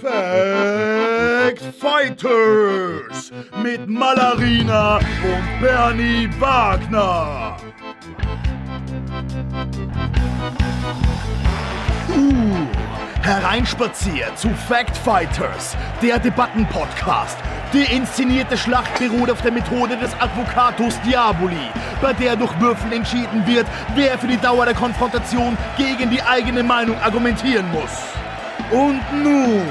Fact Fighters mit Malarina und Bernie Wagner. Uh, hereinspaziert zu Fact Fighters, der Debattenpodcast. Die inszenierte Schlacht beruht auf der Methode des Advocatus Diaboli, bei der durch Würfeln entschieden wird, wer für die Dauer der Konfrontation gegen die eigene Meinung argumentieren muss. Und nun,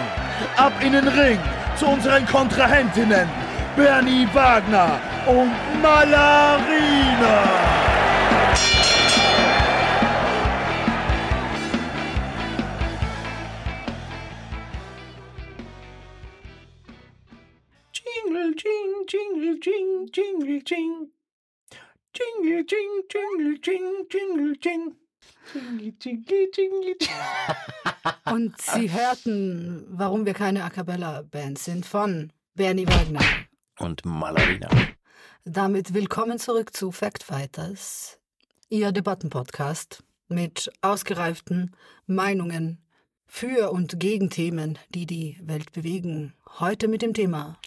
ab in den Ring zu unseren Kontrahentinnen, Bernie Wagner und Malarina. Jingle, jing, jingle, jing, jingle, jing. Jingle, jing, jingle, jing, jingle, jing. Jingle, jingle, jingle, jing. Und Sie hörten, warum wir keine A Cappella-Band sind, von Bernie Wagner. Und Malarina. Damit willkommen zurück zu Fact Fighters, Ihr Debattenpodcast mit ausgereiften Meinungen für und gegen Themen, die die Welt bewegen. Heute mit dem Thema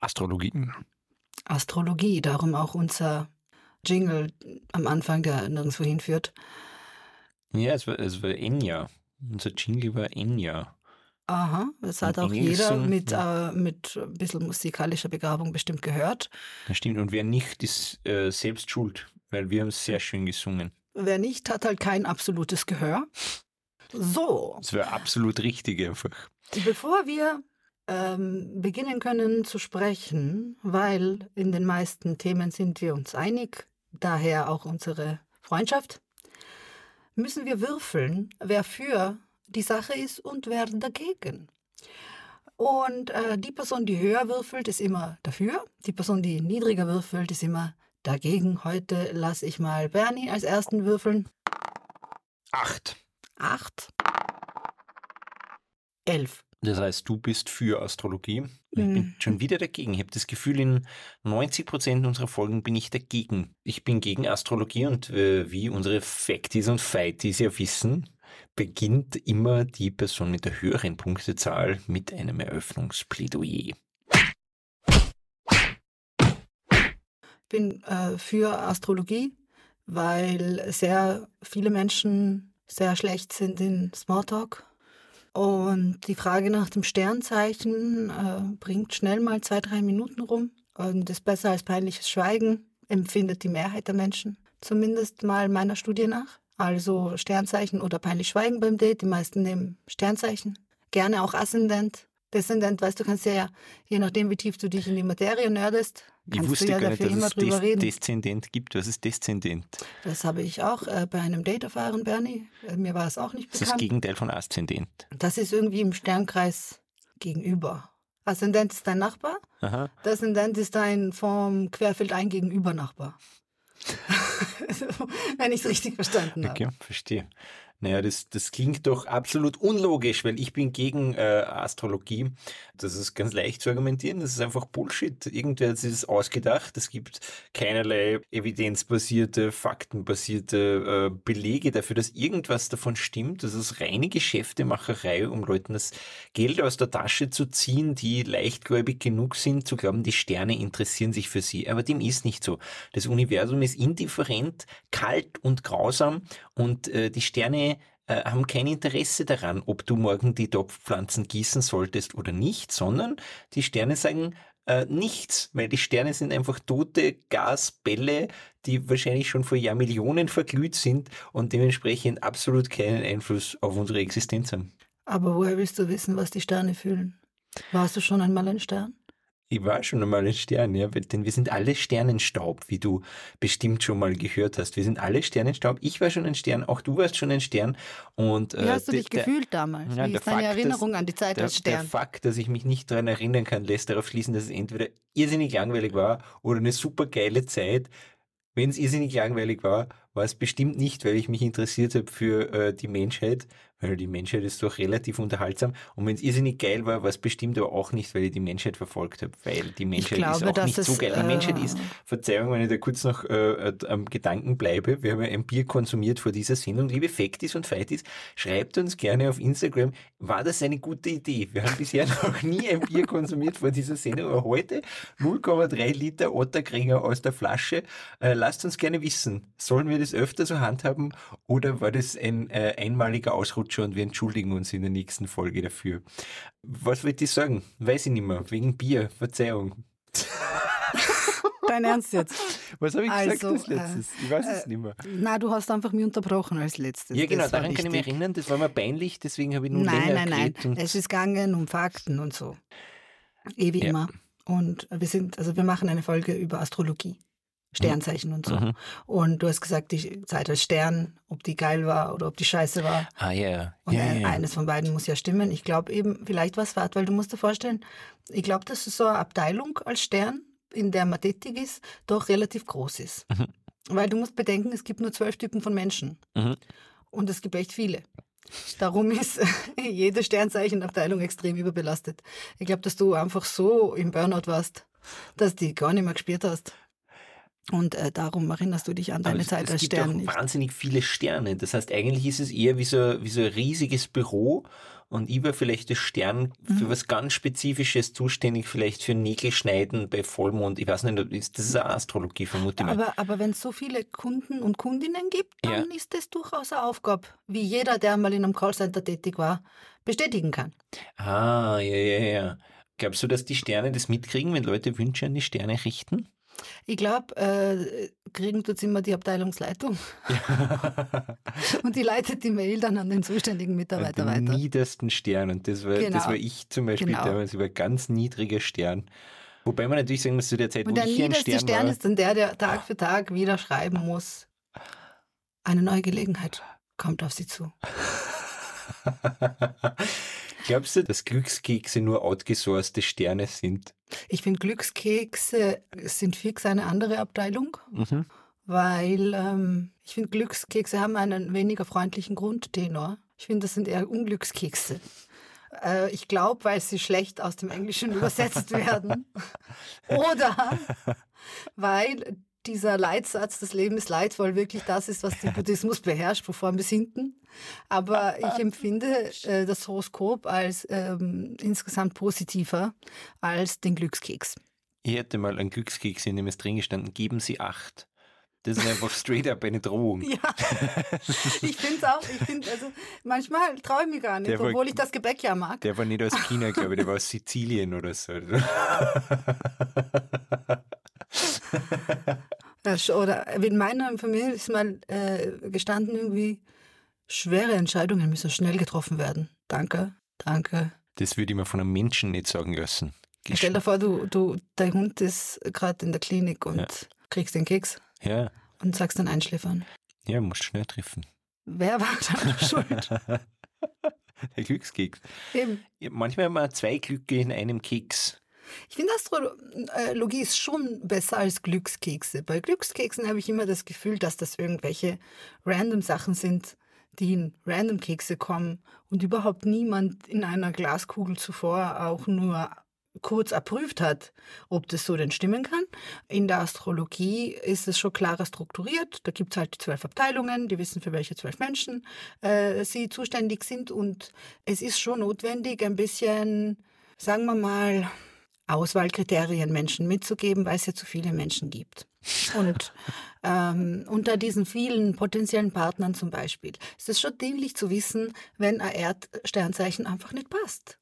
Astrologie. Astrologie, darum auch unser Jingle am Anfang, der nirgendwo hinführt. Ja, es war, es war Enya. Unser Jingle war Enya. Aha, das hat Ein auch jeder Engelsong, mit, äh, mit ein bisschen musikalischer Begabung bestimmt gehört. Das stimmt. Und wer nicht, ist äh, selbst schuld, weil wir haben sehr schön gesungen. Wer nicht, hat halt kein absolutes Gehör. So, Das war absolut richtig einfach. bevor wir ähm, beginnen können zu sprechen, weil in den meisten Themen sind wir uns einig, daher auch unsere Freundschaft, müssen wir würfeln, wer für die Sache ist und wer dagegen. Und äh, die Person, die höher würfelt, ist immer dafür. Die Person, die niedriger würfelt, ist immer dagegen. Heute lasse ich mal Bernie als ersten würfeln. Acht. Acht. Elf. Das heißt, du bist für Astrologie. Ich bin Mhm. schon wieder dagegen. Ich habe das Gefühl, in 90 Prozent unserer Folgen bin ich dagegen. Ich bin gegen Astrologie und äh, wie unsere Facties und Fighties ja wissen, beginnt immer die Person mit der höheren Punktezahl mit einem Eröffnungsplädoyer. bin äh, für Astrologie, weil sehr viele Menschen sehr schlecht sind in Smalltalk. Und die Frage nach dem Sternzeichen äh, bringt schnell mal zwei, drei Minuten rum und ist besser als peinliches Schweigen, empfindet die Mehrheit der Menschen. Zumindest mal meiner Studie nach. Also Sternzeichen oder peinlich Schweigen beim Date. Die meisten nehmen Sternzeichen. Gerne auch Aszendent. Descendent, weißt du, kannst ja, je nachdem, wie tief du dich in die Materie nerdest, Ich kannst wusste du ja gar nicht, dafür dass immer es drüber Des reden. Deszendent gibt. Was ist Deszendent? Das habe ich auch äh, bei einem Date erfahren, Bernie. Äh, Mir war es auch nicht Das ist das bekannt. Gegenteil von Aszendent. Das ist irgendwie im Sternkreis gegenüber. Aszendent ist dein Nachbar, Aha. Deszendent ist dein vom Querfeld ein gegenüber Nachbar. Wenn ich es richtig verstanden habe. Okay, verstehe. Naja, das, das klingt doch absolut unlogisch, weil ich bin gegen äh, Astrologie. Das ist ganz leicht zu argumentieren. Das ist einfach Bullshit. Irgendwer hat sich das ausgedacht. Es gibt keinerlei evidenzbasierte, faktenbasierte äh, Belege dafür, dass irgendwas davon stimmt. Das ist reine Geschäftemacherei, um Leuten das Geld aus der Tasche zu ziehen, die leichtgläubig genug sind, zu glauben, die Sterne interessieren sich für sie. Aber dem ist nicht so. Das Universum ist indifferent, kalt und grausam und äh, die Sterne äh, haben kein Interesse daran, ob du morgen die Topfpflanzen gießen solltest oder nicht, sondern die Sterne sagen äh, nichts, weil die Sterne sind einfach tote Gasbälle, die wahrscheinlich schon vor Jahrmillionen verglüht sind und dementsprechend absolut keinen Einfluss auf unsere Existenz haben. Aber woher willst du wissen, was die Sterne fühlen? Warst du schon einmal ein Stern? Ich war schon einmal ein Stern, ja, denn wir sind alle Sternenstaub, wie du bestimmt schon mal gehört hast. Wir sind alle Sternenstaub. Ich war schon ein Stern, auch du warst schon ein Stern. Und, Wie äh, hast du der- dich der- gefühlt damals? Ja, Wie der ist deine Fakt, Erinnerung dass- an die Zeit Der, als der Stern? Fakt, dass ich mich nicht daran erinnern kann, lässt darauf schließen, dass es entweder irrsinnig langweilig war oder eine super geile Zeit. Wenn es irrsinnig langweilig war, war es bestimmt nicht, weil ich mich interessiert habe für äh, die Menschheit, weil die Menschheit ist doch relativ unterhaltsam. Und wenn es irrsinnig geil war, war es bestimmt aber auch nicht, weil ich die Menschheit verfolgt habe, weil die Menschheit glaube, ist auch nicht so geil. Die Menschheit äh, ist, Verzeihung, wenn ich da kurz noch äh, am Gedanken bleibe, wir haben ja ein Bier konsumiert vor dieser Sendung. Liebe Factis und Fightis, schreibt uns gerne auf Instagram, war das eine gute Idee? Wir haben bisher noch nie ein Bier konsumiert vor dieser Sendung, aber heute 0,3 Liter Otterkringer aus der Flasche. Äh, lasst uns gerne wissen, sollen wir das öfter so handhaben oder war das ein äh, einmaliger Ausrutscher und wir entschuldigen uns in der nächsten Folge dafür? Was wollte ich sagen? Weiß ich nicht mehr. Wegen Bier. Verzeihung. Dein Ernst jetzt? Was habe ich Also, gesagt als letztes? ich weiß es äh, nicht mehr. Na, du hast einfach mich unterbrochen als letztes. Ja, genau, daran kann ich mich erinnern. Das war mir peinlich, deswegen habe ich nur Nein, länger nein, nein. und- Es ist gegangen um Fakten und so. Eh wie Ja. immer. Und wir sind, also wir machen eine Folge über Astrologie. Sternzeichen und so. Mhm. Und du hast gesagt, die Zeit als Stern, ob die geil war oder ob die scheiße war. Ah ja, Und ja, ein- ja. eines von beiden muss ja stimmen. Ich glaube eben, vielleicht war es Fahrt, weil du musst dir vorstellen, ich glaube, dass so eine Abteilung als Stern, in der man tätig ist, doch relativ groß ist. Mhm. Weil du musst bedenken, es gibt nur zwölf Typen von Menschen. Mhm. Und es gibt echt viele. Darum ist jede Sternzeichenabteilung extrem überbelastet. Ich glaube, dass du einfach so im Burnout warst, dass du die gar nicht mehr gespürt hast. Und äh, darum erinnerst du dich an deine es, Zeit es als gibt Stern auch wahnsinnig viele Sterne. Das heißt, eigentlich ist es eher wie so, wie so ein riesiges Büro und ich war vielleicht das Stern für Mhm. was ganz Spezifisches zuständig, vielleicht für Nägelschneiden bei Vollmond. Ich weiß nicht, das ist eine Astrologie, vermute ich mal. Aber, aber wenn es so viele Kunden und Kundinnen gibt, dann Ja. ist das durchaus eine Aufgabe, wie jeder, der mal in einem Callcenter tätig war, bestätigen kann. Ah, ja, ja, ja. Glaubst du, dass die Sterne das mitkriegen, wenn Leute Wünsche an die Sterne richten? Ich glaube, äh, kriegen tut's immer die Abteilungsleitung und die leitet die Mail dann an den zuständigen Mitarbeiter den weiter. niedersten Stern. Und das war, das Genau. war ich zum Beispiel Genau. damals, ich war ein ganz niedriger Stern. Wobei man natürlich sagen muss, zu der Zeit, Und wo der ich niederste Stern, Stern war, ist dann der, der Tag für Tag wieder schreiben muss. Eine neue Gelegenheit kommt auf sie zu. Glaubst du, dass Glückskekse nur outgesourcete Sterne sind? Ich finde, Glückskekse sind fix eine andere Abteilung. Mhm. weil ähm, ich finde, Glückskekse haben einen weniger freundlichen Grundtenor. Ich finde, das sind eher Unglückskekse. Äh, ich glaube, weil sie schlecht aus dem Englischen übersetzt werden. Oder weil dieser Leitsatz, das Leben ist leidvoll, wirklich das ist, was den Buddhismus beherrscht, von vorn bis hinten. Aber ich empfinde äh, das Horoskop als ähm, insgesamt positiver als den Glückskeks. Ich hätte mal einen Glückskeks, in dem es drin gestanden, geben Sie acht. Das ist einfach straight up eine Drohung. Ja, ich finde es auch. Ich finde, also manchmal traue ich mich gar nicht, Der war- obwohl ich das Gebäck ja mag. Der war nicht aus China, glaube ich, der war aus Sizilien oder so. Oder in meiner Familie ist mal äh, gestanden, irgendwie schwere Entscheidungen müssen schnell getroffen werden. Danke, danke. Das würde ich mir von einem Menschen nicht sagen lassen. Stell dir vor, du, du, dein Hund ist gerade in der Klinik und Ja. kriegst den Keks Ja, und sagst dann einschläfern. ja, musst schnell treffen. Wer war dann schuld? Der Glückskeks. Eben. Ja, manchmal haben wir zwei Glücke in einem Keks. Ich finde Astrologie ist schon besser als Glückskekse. Bei Glückskeksen habe ich immer das Gefühl, dass das irgendwelche random Sachen sind, die in random Kekse kommen und überhaupt niemand in einer Glaskugel zuvor auch nur kurz erprüft hat, ob das so denn stimmen kann. In der Astrologie ist es schon klarer strukturiert. Da gibt es halt die zwölf Abteilungen, die wissen, für welche zwölf Menschen äh, sie zuständig sind. Und es ist schon notwendig, ein bisschen, sagen wir mal, Auswahlkriterien Menschen mitzugeben, weil es ja zu viele Menschen gibt. Und ähm, unter diesen vielen potenziellen Partnern zum Beispiel ist es schon dienlich zu wissen, wenn ein Erdsternzeichen einfach nicht passt.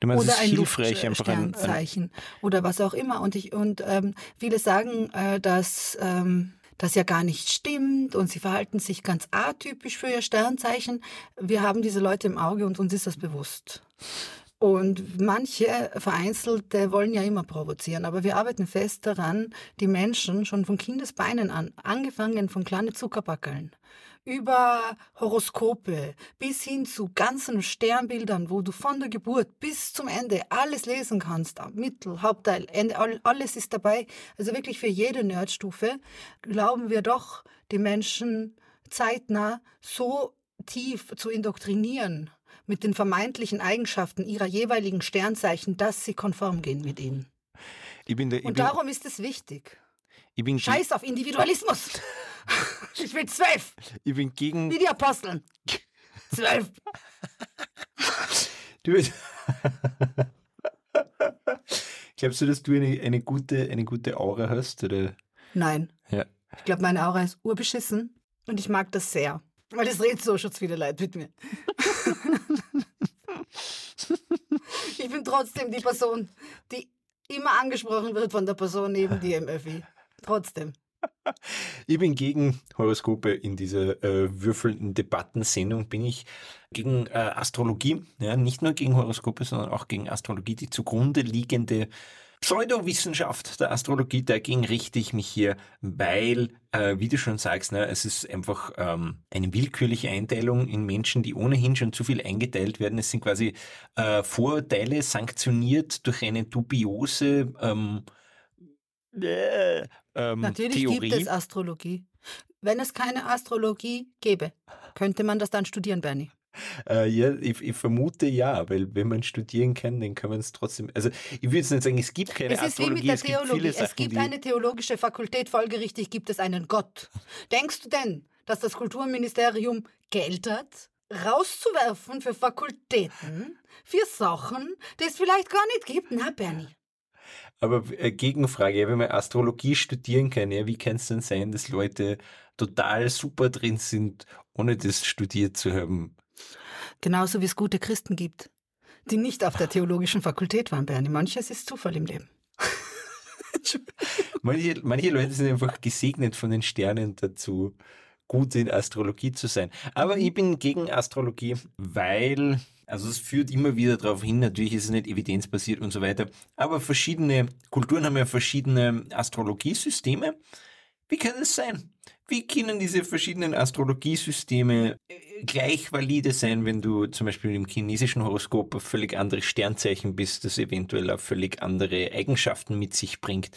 Du meinst, es oder ist ein hilfreich, einfach ein, ein, oder was auch immer. Und, ich, und ähm, viele sagen, äh, dass ähm, das ja gar nicht stimmt und sie verhalten sich ganz atypisch für ihr Sternzeichen. Wir haben diese Leute im Auge und uns ist das bewusst. Und manche Vereinzelte wollen ja immer provozieren, aber wir arbeiten fest daran, die Menschen schon von Kindesbeinen an, angefangen von kleinen Zuckerbackeln, über Horoskope bis hin zu ganzen Sternbildern, wo du von der Geburt bis zum Ende alles lesen kannst, Mittel, Hauptteil, Ende, all- alles ist dabei. Also wirklich für jede Nerdstufe glauben wir doch, die Menschen zeitnah so tief zu indoktrinieren mit den vermeintlichen Eigenschaften ihrer jeweiligen Sternzeichen, dass sie konform gehen mit ihnen. Ich bin der, ich Und bin, darum ist es wichtig. ich bin, Scheiß auf Individualismus. Ich will zwölf, ich bin gegen. wie die Aposteln. Zwölf. Du, glaubst du, dass du eine, eine, gute, eine gute Aura hast? Oder? Nein. Ja. Ich glaube, meine Aura ist urbeschissen und ich mag das sehr. Weil das redet so schon wieder leid mit mir. Ich bin trotzdem die Person, die immer angesprochen wird von der Person neben dir im Öffi. Trotzdem. Ich bin gegen Horoskope in dieser äh, würfelnden Debattensendung, bin ich gegen äh, Astrologie, ja, nicht nur gegen Horoskope, sondern auch gegen Astrologie, die zugrunde liegende Pseudowissenschaft der Astrologie, dagegen richte ich mich hier, weil, äh, wie du schon sagst, ne, es ist einfach ähm, eine willkürliche Einteilung in Menschen, die ohnehin schon zu viel eingeteilt werden. Es sind quasi äh, Vorurteile sanktioniert durch eine dubiose ähm, äh, ähm, Natürlich Theorie. gibt es Astrologie. Wenn es keine Astrologie gäbe, könnte man das dann studieren, Bernie. Äh, ja, ich, ich vermute ja, weil wenn man studieren kann, dann kann man es trotzdem. Also ich würde jetzt nicht sagen, es gibt keine Es ist wie Astrologie, mit der es gibt Theologie. viele Es Sachen, gibt die. eine theologische Fakultät, folgerichtig gibt es einen Gott. Denkst du denn, dass das Kulturministerium Geld hat, rauszuwerfen für Fakultäten, für Sachen, die es vielleicht gar nicht gibt? Na, Bernie. Aber äh, Gegenfrage, wenn man Astrologie studieren kann, ja, wie kann es denn sein, dass Leute total super drin sind, ohne das studiert zu haben? Genauso wie es gute Christen gibt, die nicht auf der theologischen Fakultät waren, Bernie. Manches ist Zufall im Leben. Manche, manche Leute sind einfach gesegnet von den Sternen dazu, gut in Astrologie zu sein. Aber ich bin gegen Astrologie, weil, also es führt immer wieder darauf hin, natürlich ist es nicht evidenzbasiert und so weiter, aber verschiedene Kulturen haben ja verschiedene Astrologiesysteme. Wie kann es sein? Wie können diese verschiedenen Astrologiesysteme äh, gleich valide sein, wenn du zum Beispiel im chinesischen Horoskop auf völlig andere Sternzeichen bist, das eventuell auch völlig andere Eigenschaften mit sich bringt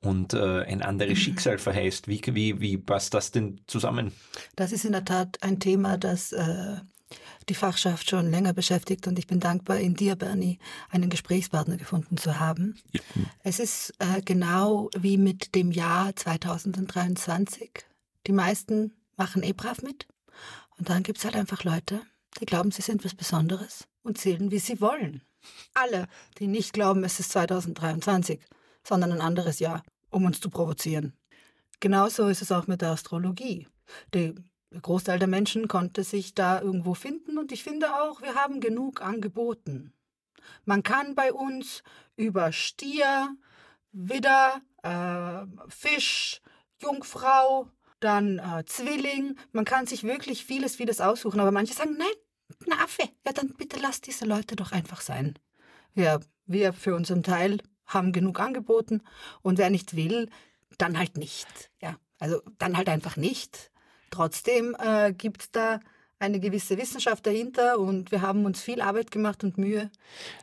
und äh, ein anderes Schicksal verheißt? Wie, wie, wie passt das denn zusammen? Das ist in der Tat ein Thema, das äh, die Fachschaft schon länger beschäftigt und ich bin dankbar, in dir, Bernie, einen Gesprächspartner gefunden zu haben. Es ist äh, genau wie mit dem Jahr 2023. Die meisten machen eh brav mit und dann gibt's halt einfach Leute, die glauben, sie sind was Besonderes und zählen, wie sie wollen. Alle, die nicht glauben, es ist 2023, sondern ein anderes Jahr, um uns zu provozieren. Genauso ist es auch mit der Astrologie. Die der Großteil der Menschen konnte sich da irgendwo finden und ich finde auch, wir haben genug angeboten. Man kann bei uns über Stier, Widder, äh, Fisch, Jungfrau, dann äh, Zwilling, man kann sich wirklich vieles, vieles aussuchen, aber manche sagen, nein, ein Affe, ja dann bitte lass diese Leute doch einfach sein. Ja, wir für unseren Teil haben genug angeboten und wer nicht will, dann halt nicht. Ja, also dann halt einfach nicht. Trotzdem äh, gibt es da eine gewisse Wissenschaft dahinter und wir haben uns viel Arbeit gemacht und Mühe.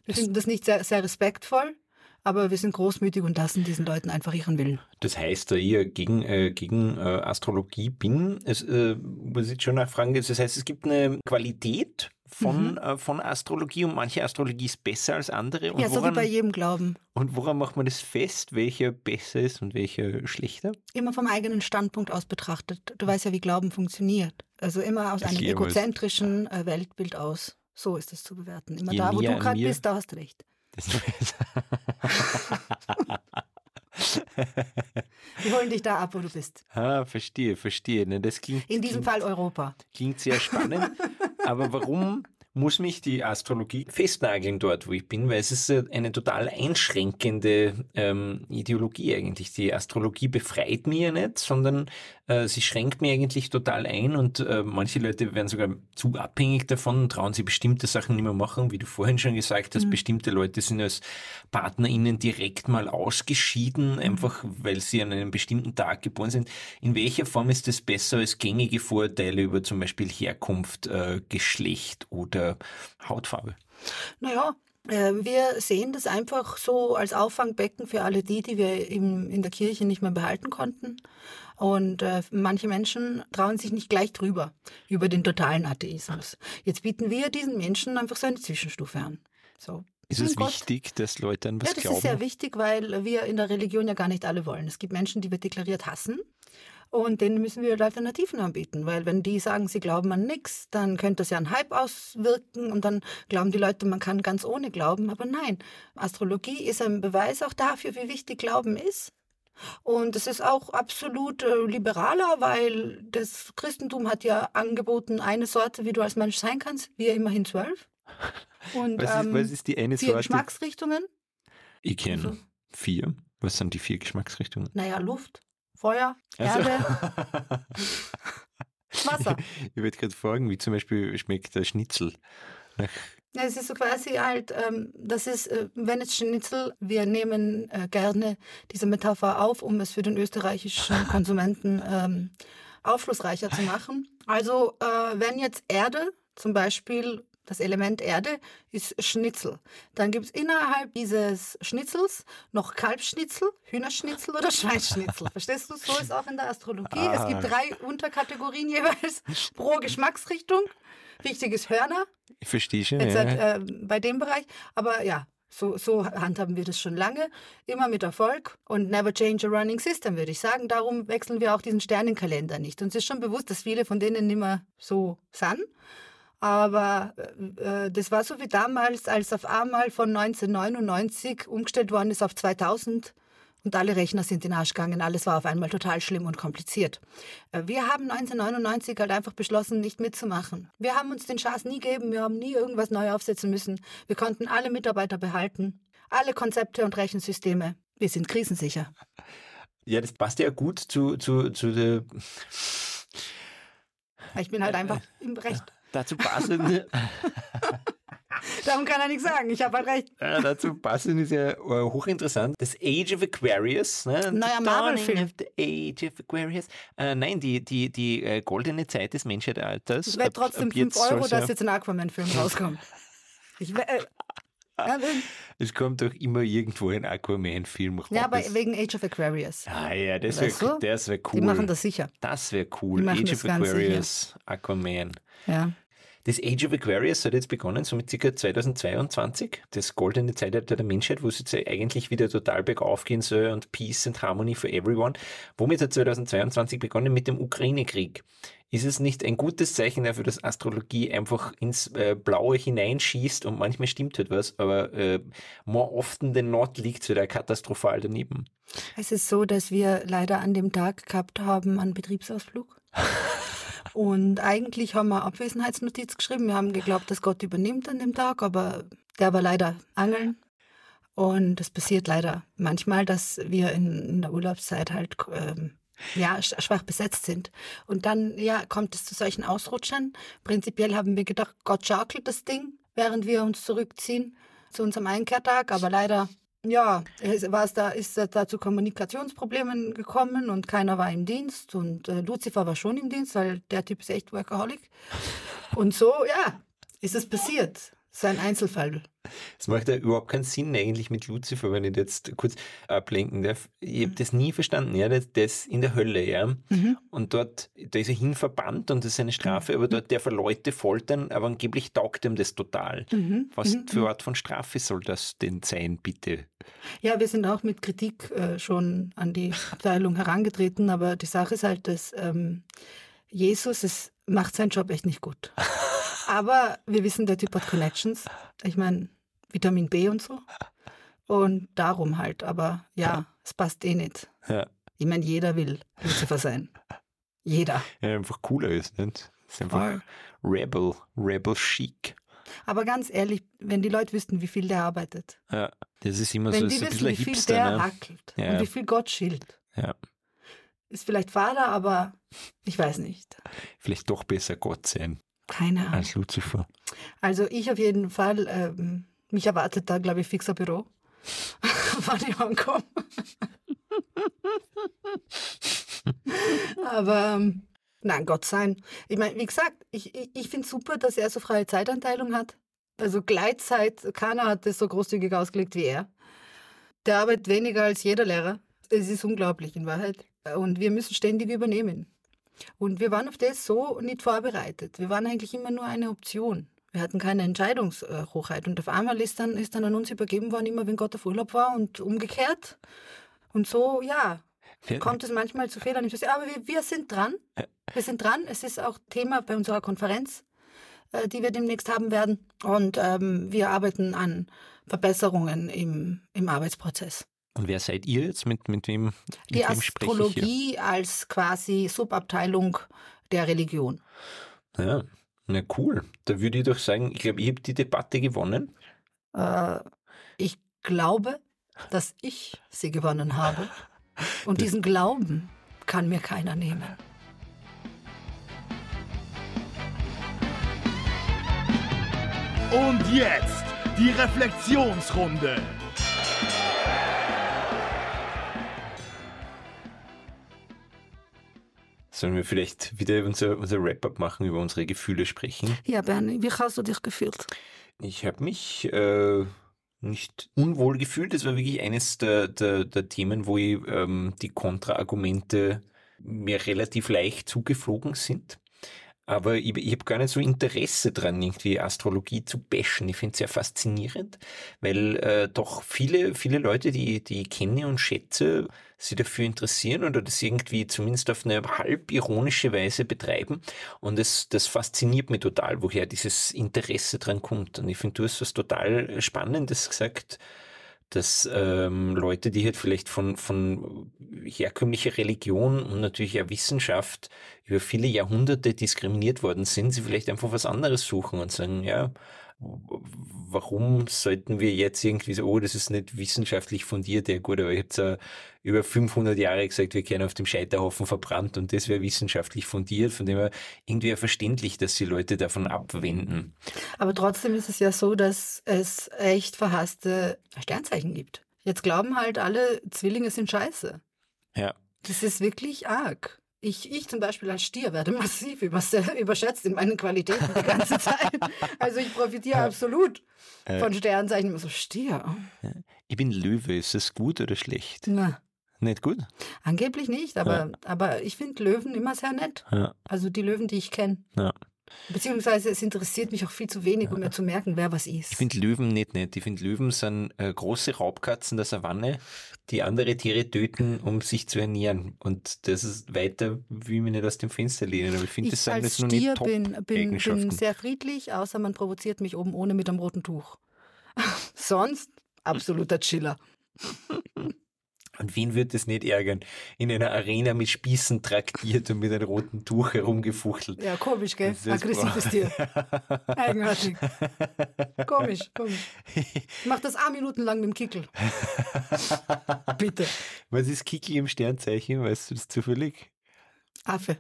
Wir finden das nicht sehr, sehr respektvoll, aber wir sind großmütig und lassen diesen Leuten einfach ihren Willen. Das heißt, da ich gegen, äh, gegen äh, Astrologie bin, es, äh, muss ich schon nachfragen, das heißt, es gibt eine Qualität von, Mhm. äh, von Astrologie und manche Astrologie ist besser als andere. Und ja, so wie woran, bei jedem Glauben. und woran macht man das fest, welcher besser ist und welcher schlechter? Immer vom eigenen Standpunkt aus betrachtet. Du weißt ja, wie Glauben funktioniert. Also immer aus einem egozentrischen äh, Weltbild aus. So ist es zu bewerten. Immer Je da, wo du gerade bist, da hast du recht. Das Wir holen dich da ab, wo du bist. ah, verstehe, verstehe. Ne, das klingt, In diesem klingt, Fall Europa. klingt sehr spannend. Aber warum muss mich die Astrologie festnageln dort, wo ich bin? Weil es ist eine total einschränkende ähm, Ideologie eigentlich. Die Astrologie befreit mich ja nicht, sondern äh, sie schränkt mich eigentlich total ein und äh, manche Leute werden sogar zu abhängig davon, trauen sie bestimmte Sachen nicht mehr machen, wie du vorhin schon gesagt hast. Bestimmte Leute sind als PartnerInnen direkt mal ausgeschieden, einfach weil sie an einem bestimmten Tag geboren sind. In welcher Form ist das besser als gängige Vorurteile über zum Beispiel Herkunft, äh, Geschlecht oder Hautfarbe? Naja, Äh, wir sehen das einfach so als Auffangbecken für alle die, die wir in der Kirche nicht mehr behalten konnten. Und äh, manche Menschen trauen sich nicht gleich drüber, über den totalen Atheismus. Jetzt bieten wir diesen Menschen einfach so eine Zwischenstufe an. So. Ist es Gott. wichtig, dass Leute an was Ja, das glauben? ist sehr wichtig, weil wir in der Religion ja gar nicht alle wollen. Es gibt Menschen, die wir deklariert hassen. Und denen müssen wir Alternativen anbieten, weil wenn die sagen, sie glauben an nichts, dann könnte das ja einen Hype auswirken und dann glauben die Leute, man kann ganz ohne glauben. Aber nein, Astrologie ist ein Beweis auch dafür, wie wichtig Glauben ist. Und es ist auch absolut äh, liberaler, weil das Christentum hat ja angeboten, eine Sorte, wie du als Mensch sein kannst, wir immerhin zwölf. Und was, ist, ähm, was ist die eine vier Sorte? Geschmacksrichtungen. Ich kenne Also- vier. Was sind die vier Geschmacksrichtungen? Naja, Luft, Feuer, Also- Erde, Wasser. ich würde gerade fragen, wie zum Beispiel schmeckt der Schnitzel? Es ist so quasi halt, ähm, das ist, äh, wenn es Schnitzel, wir nehmen äh, gerne diese Metapher auf, um es für den österreichischen Konsumenten ähm, aufschlussreicher zu machen. Also äh, wenn jetzt Erde, zum Beispiel das Element Erde, ist Schnitzel, dann gibt es innerhalb dieses Schnitzels noch Kalbsschnitzel, Hühnerschnitzel oder Schweinsschnitzel. Verstehst du? So ist auch in der Astrologie. Es Ah. gibt drei Unterkategorien jeweils pro Geschmacksrichtung. Wichtig ist Hörner, ich verstehe schon. jetzt ja. halt, äh, bei dem Bereich. Aber ja, so, so handhaben wir das schon lange, immer mit Erfolg und never change a running system, würde ich sagen. Darum wechseln wir auch diesen Sternenkalender nicht. Uns ist schon bewusst, dass viele von denen nicht mehr so sind. Aber äh, äh, das war so wie damals, als auf einmal von 1999 umgestellt worden ist auf 2000 und alle Rechner sind in den Arsch gegangen. Alles war auf einmal total schlimm und kompliziert. Äh, Wir haben 1999 halt einfach beschlossen, nicht mitzumachen. Wir haben uns den Schaß nie gegeben, wir haben nie irgendwas neu aufsetzen müssen. Wir konnten alle Mitarbeiter behalten, alle Konzepte und Rechensysteme. Wir sind krisensicher. ja, das passt ja gut zu, zu, zu der Ich bin halt einfach im Recht. Dazu passend. Darum kann er nichts sagen. Ich habe halt recht. Ja, dazu passend ist ja äh, hochinteressant. Das Age of Aquarius. Ne? Neuer Marvel-Film. Age of Aquarius. Äh, nein, die, die, die äh, goldene Zeit des Menschheitsalters. Es wäre Ab- trotzdem ab 5 jetzt Euro, dass jetzt ein Aquaman-Film rauskommt. Ich, wär- äh, wenn- Es kommt doch immer irgendwo ein Aquaman-Film raus. ja, aber wegen Age of Aquarius. Ah ja, das Weißt wäre du? das wär cool. Die machen das sicher. Das wäre cool. Age of Aquarius, Aquaman. Ja. Das Age of Aquarius hat jetzt begonnen, so mit ca. 2022. Das goldene Zeitalter der Menschheit, wo es jetzt eigentlich wieder total bergauf gehen soll und Peace and Harmony for everyone. Womit hat 2022 begonnen? Mit dem Ukraine-Krieg. Ist es nicht ein gutes Zeichen dafür, dass Astrologie einfach ins äh, Blaue hineinschießt und manchmal stimmt halt was, aber äh, more often than not liegt es wieder katastrophal daneben. Es ist so, dass wir leider an dem Tag gehabt haben einen Betriebsausflug. Und eigentlich haben wir Abwesenheitsnotiz geschrieben. Wir haben geglaubt, dass Gott übernimmt an dem Tag, aber der war leider angeln. Und es passiert leider manchmal, dass wir in, in der Urlaubszeit halt ähm, ja, sch- schwach besetzt sind. Und dann ja, kommt es zu solchen Ausrutschern. Prinzipiell haben wir gedacht, Gott schaukelt das Ding, während wir uns zurückziehen zu unserem Einkehrtag. Aber leider ja, war da, ist es da zu Kommunikationsproblemen gekommen und keiner war im Dienst und äh, Lucifer war schon im Dienst, weil der Typ ist echt Workaholic. Und so, ja, ist es passiert. So ein Einzelfall. Es macht ja überhaupt keinen Sinn eigentlich mit Lucifer, wenn ich jetzt kurz ablenken darf. Ich habe das nie verstanden. Ja, das, das in der Hölle, ja. Und dort, da ist er hinverbannt und das ist eine Strafe, aber dort darf er Leute foltern, aber angeblich taugt ihm das total. Was für Art von Strafe soll das denn sein, bitte? Ja, wir sind auch mit Kritik äh, schon an die Abteilung herangetreten, aber die Sache ist halt, dass ähm, Jesus es macht seinen Job echt nicht gut. Aber wir wissen, der Typ hat Connections. Ich meine, Vitamin B und so. Und darum halt. Aber ja, es passt eh nicht. Ja, Ich meine, jeder will Lucifer sein. Jeder. ja einfach cooler ist, nicht? Ist einfach Voll. Rebel, Rebel Chic. Aber ganz ehrlich, wenn die Leute wüssten, wie viel der arbeitet. Ja, das ist immer so, Wenn das die ist ein bisschen wie viel Hipster, der ne? hackelt Ja. und wie viel Gott schilt. Ja, Ist vielleicht Vater, aber ich weiß nicht. vielleicht doch besser Gott sein Keine Ahnung. als Lucifer. Also ich auf jeden Fall, ähm, mich erwartet da, glaube ich, fixer Büro, wann ich ankomme. Aber ähm, nein, Gott sein. Ich meine, wie gesagt, ich, ich, ich finde super, dass er so freie Zeitanteilung hat. Also Gleitzeit, keiner hat das so großzügig ausgelegt wie er. Der arbeitet weniger als jeder Lehrer. Es ist unglaublich in Wahrheit. Und wir müssen ständig übernehmen. Und wir waren auf das so nicht vorbereitet. Wir waren eigentlich immer nur eine Option. Wir hatten keine Entscheidungshochheit. Und auf einmal ist dann, ist dann an uns übergeben worden, immer wenn Gott auf Urlaub war und umgekehrt. Und so, ja, kommt es manchmal zu Fehlern. Aber wir, wir sind dran. Wir sind dran. Es ist auch Thema bei unserer Konferenz, äh, die wir demnächst haben werden. Und ähm, wir arbeiten an Verbesserungen im, im Arbeitsprozess. Und wer seid ihr jetzt? Mit, mit wem? Mit Die wem Astrologie als quasi Subabteilung der Religion. Ja, na cool. Da würde ich doch sagen, ich glaube, ich habe die Debatte gewonnen. Äh, ich glaube, dass ich sie gewonnen habe. Und diesen Glauben kann mir keiner nehmen. Und jetzt die Reflexionsrunde. Sollen wir vielleicht wieder unser, unser Wrap-up machen, über unsere Gefühle sprechen? Ja, Bernie, wie hast du dich gefühlt? Ich habe mich äh, nicht unwohl gefühlt. Das war wirklich eines der, der, der Themen, wo ich, ähm, die Kontraargumente mir relativ leicht zugeflogen sind. Aber ich, ich habe gar nicht so Interesse dran, irgendwie Astrologie zu bashen. Ich finde es sehr faszinierend, weil äh, doch viele, viele Leute, die, die ich kenne und schätze, sich dafür interessieren oder das irgendwie zumindest auf eine halb ironische Weise betreiben. Und das, das fasziniert mich total, woher dieses Interesse dran kommt. Und ich finde, du hast was total Spannendes gesagt dass ähm, Leute, die halt vielleicht von, von herkömmlicher Religion und natürlich auch Wissenschaft über viele Jahrhunderte diskriminiert worden sind, sie vielleicht einfach was anderes suchen und sagen, ja, warum sollten wir jetzt irgendwie so, oh, das ist nicht wissenschaftlich fundiert, ja gut, aber ich habe ja über 500 Jahre gesagt, wir kehren auf dem Scheiterhaufen verbrannt und das wäre wissenschaftlich fundiert, von dem her irgendwie verständlich, dass die Leute davon abwenden. Aber trotzdem ist es ja so, dass es echt verhasste Sternzeichen gibt. Jetzt glauben halt alle, Zwillinge sind scheiße. Ja. Das ist wirklich arg. Ich, ich zum Beispiel als Stier werde massiv überschätzt in meinen Qualitäten die ganze Zeit. Also ich profitiere absolut von Sternzeichen. Immer so Stier. Ich bin Löwe. Ist das gut oder schlecht? Na, Nicht gut? angeblich nicht, aber, aber ich finde Löwen immer sehr nett. Ja. Also die Löwen, die ich kenne. ja. Beziehungsweise es interessiert mich auch viel zu wenig, um mir zu merken, wer was ist. Ich finde Löwen nicht nett. Ich finde Löwen sind äh, große Raubkatzen der Savanne, die andere Tiere töten, um sich zu ernähren. Und das ist weiter, wie mich nicht aus dem Fenster lehnen. Aber ich finde, das sind jetzt Stier nicht bin, bin, bin Top-Eigenschaften. sehr friedlich, außer man provoziert mich oben ohne mit einem roten Tuch. Sonst absoluter Chiller. Und wen wird es nicht ärgern? In einer Arena mit Spießen traktiert und mit einem roten Tuch herumgefuchtelt. Ja, komisch, gell? Ist- Aggressives Tier. Eigenartig. Komisch, komisch. Ich mach das auch Minuten lang mit dem Kickel. Bitte. Was ist Kiki im Sternzeichen? Weißt du das zufällig? Affe.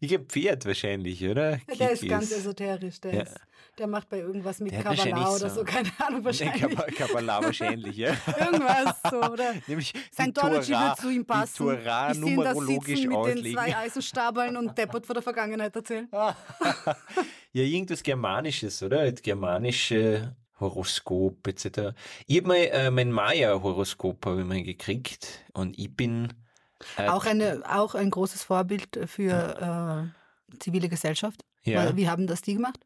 Ich glaube Pferd wahrscheinlich, oder? Der ist Kiki ganz esoterisch. Der, Ja. ist, der macht bei irgendwas mit Kabbalah oder so- so, keine Ahnung, Nee, wahrscheinlich. Kab- Kabbalah wahrscheinlich, ja. Irgendwas so, oder? Nämlich Tora- wird zu ihm passen. Die Torah ich sehe ihn da numerologisch sitzen mit den zwei Eisenstabeln und deppert von der Vergangenheit erzählen. Ja, irgendwas Germanisches, oder? Halt Germanische Horoskop etc. Ich habe mal äh, mein Maya-Horoskop habe ich mal gekriegt und ich bin äh, Auch, eine, auch ein großes Vorbild für äh, zivile Gesellschaft. Ja. Weil, wie haben das die gemacht?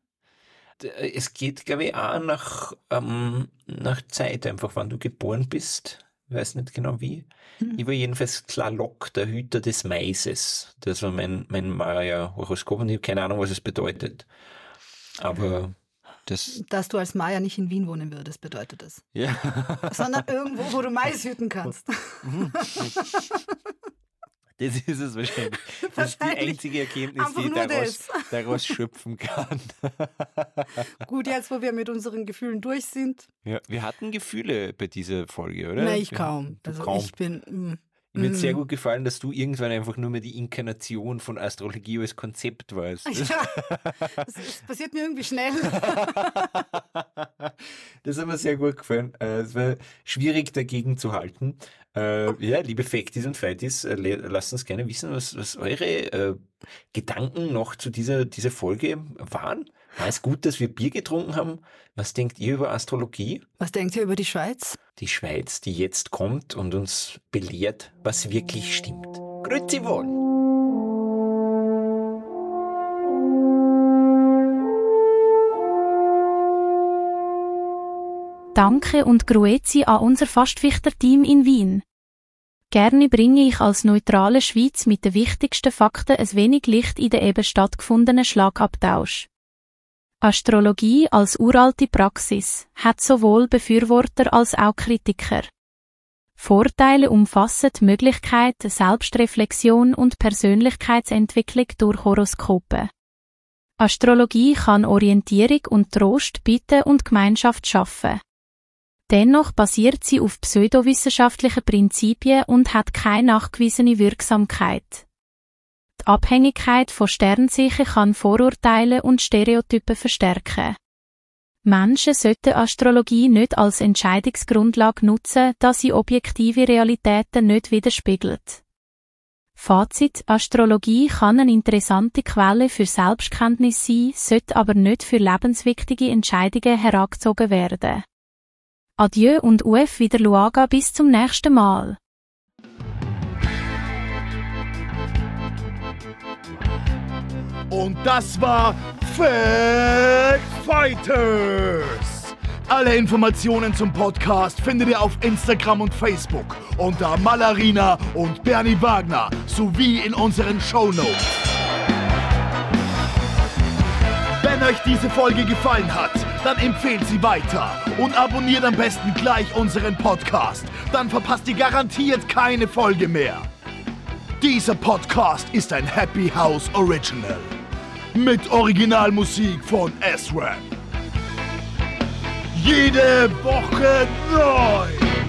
D- es geht, glaube ich, auch nach, ähm, nach Zeit, einfach wann du geboren bist. Ich weiß nicht genau wie. Hm. Ich war jedenfalls Klalok, der Hüter des Maises. Das war mein, mein Maya-Horoskop und ich habe keine Ahnung, was es bedeutet. Aber das, Dass du als Maya nicht in Wien wohnen würdest, bedeutet das. ja. Sondern irgendwo, wo du Mais hüten kannst. Das ist es wahrscheinlich. Das ist die einzige Erkenntnis, die ich daraus, daraus schöpfen kann. Gut, jetzt, wo wir mit unseren Gefühlen durch sind. Ja, wir hatten Gefühle bei dieser Folge, oder? Nein, ich kaum. Du Also kaum. ich bin. mm, Mir hat sehr mm. gut gefallen, dass du irgendwann einfach nur mehr die Inkarnation von Astrologie als Konzept warst. Ja, das, das passiert mir irgendwie schnell. Das hat mir sehr gut gefallen. Äh, Es war schwierig dagegen zu halten. Äh, ja, liebe Facties und Fighties, äh, lasst uns gerne wissen, was, was eure äh, Gedanken noch zu dieser, dieser Folge waren. War es gut, dass wir Bier getrunken haben? Was denkt ihr über Astrologie? Was denkt ihr über die Schweiz? Die Schweiz, die jetzt kommt und uns belehrt, was wirklich stimmt. Grüezi wohl! Danke und Grüezi an unser Fastfichter-Team in Wien. Gerne bringe ich als neutrale Schweiz mit den wichtigsten Fakten ein wenig Licht in den eben stattgefundenen Schlagabtausch. Astrologie als uralte Praxis hat sowohl Befürworter als auch Kritiker. Vorteile umfassen die Möglichkeit Selbstreflexion und Persönlichkeitsentwicklung durch Horoskope. Astrologie kann Orientierung und Trost bieten und Gemeinschaft schaffen. Dennoch basiert sie auf pseudowissenschaftlichen Prinzipien und hat keine nachgewiesene Wirksamkeit. Die Abhängigkeit von Sternsichen kann Vorurteile und Stereotypen verstärken. Menschen sollten Astrologie nicht als Entscheidungsgrundlage nutzen, da sie objektive Realitäten nicht widerspiegelt. Fazit Astrologie kann eine interessante Quelle für Selbstkenntnis sein, sollte aber nicht für lebenswichtige Entscheidungen herangezogen werden. Adieu und UF wieder Luaga bis zum nächsten Mal. Und das war Fact Fighters. Alle Informationen zum Podcast findet ihr auf Instagram und Facebook unter Malarina und Bernie Wagner sowie in unseren Show Notes. Wenn euch diese Folge gefallen hat, dann empfehlt sie weiter und abonniert am besten gleich unseren Podcast. Dann verpasst ihr garantiert keine Folge mehr. Dieser Podcast ist ein Happy House Original mit Originalmusik von S-Rap. Jede Woche neu.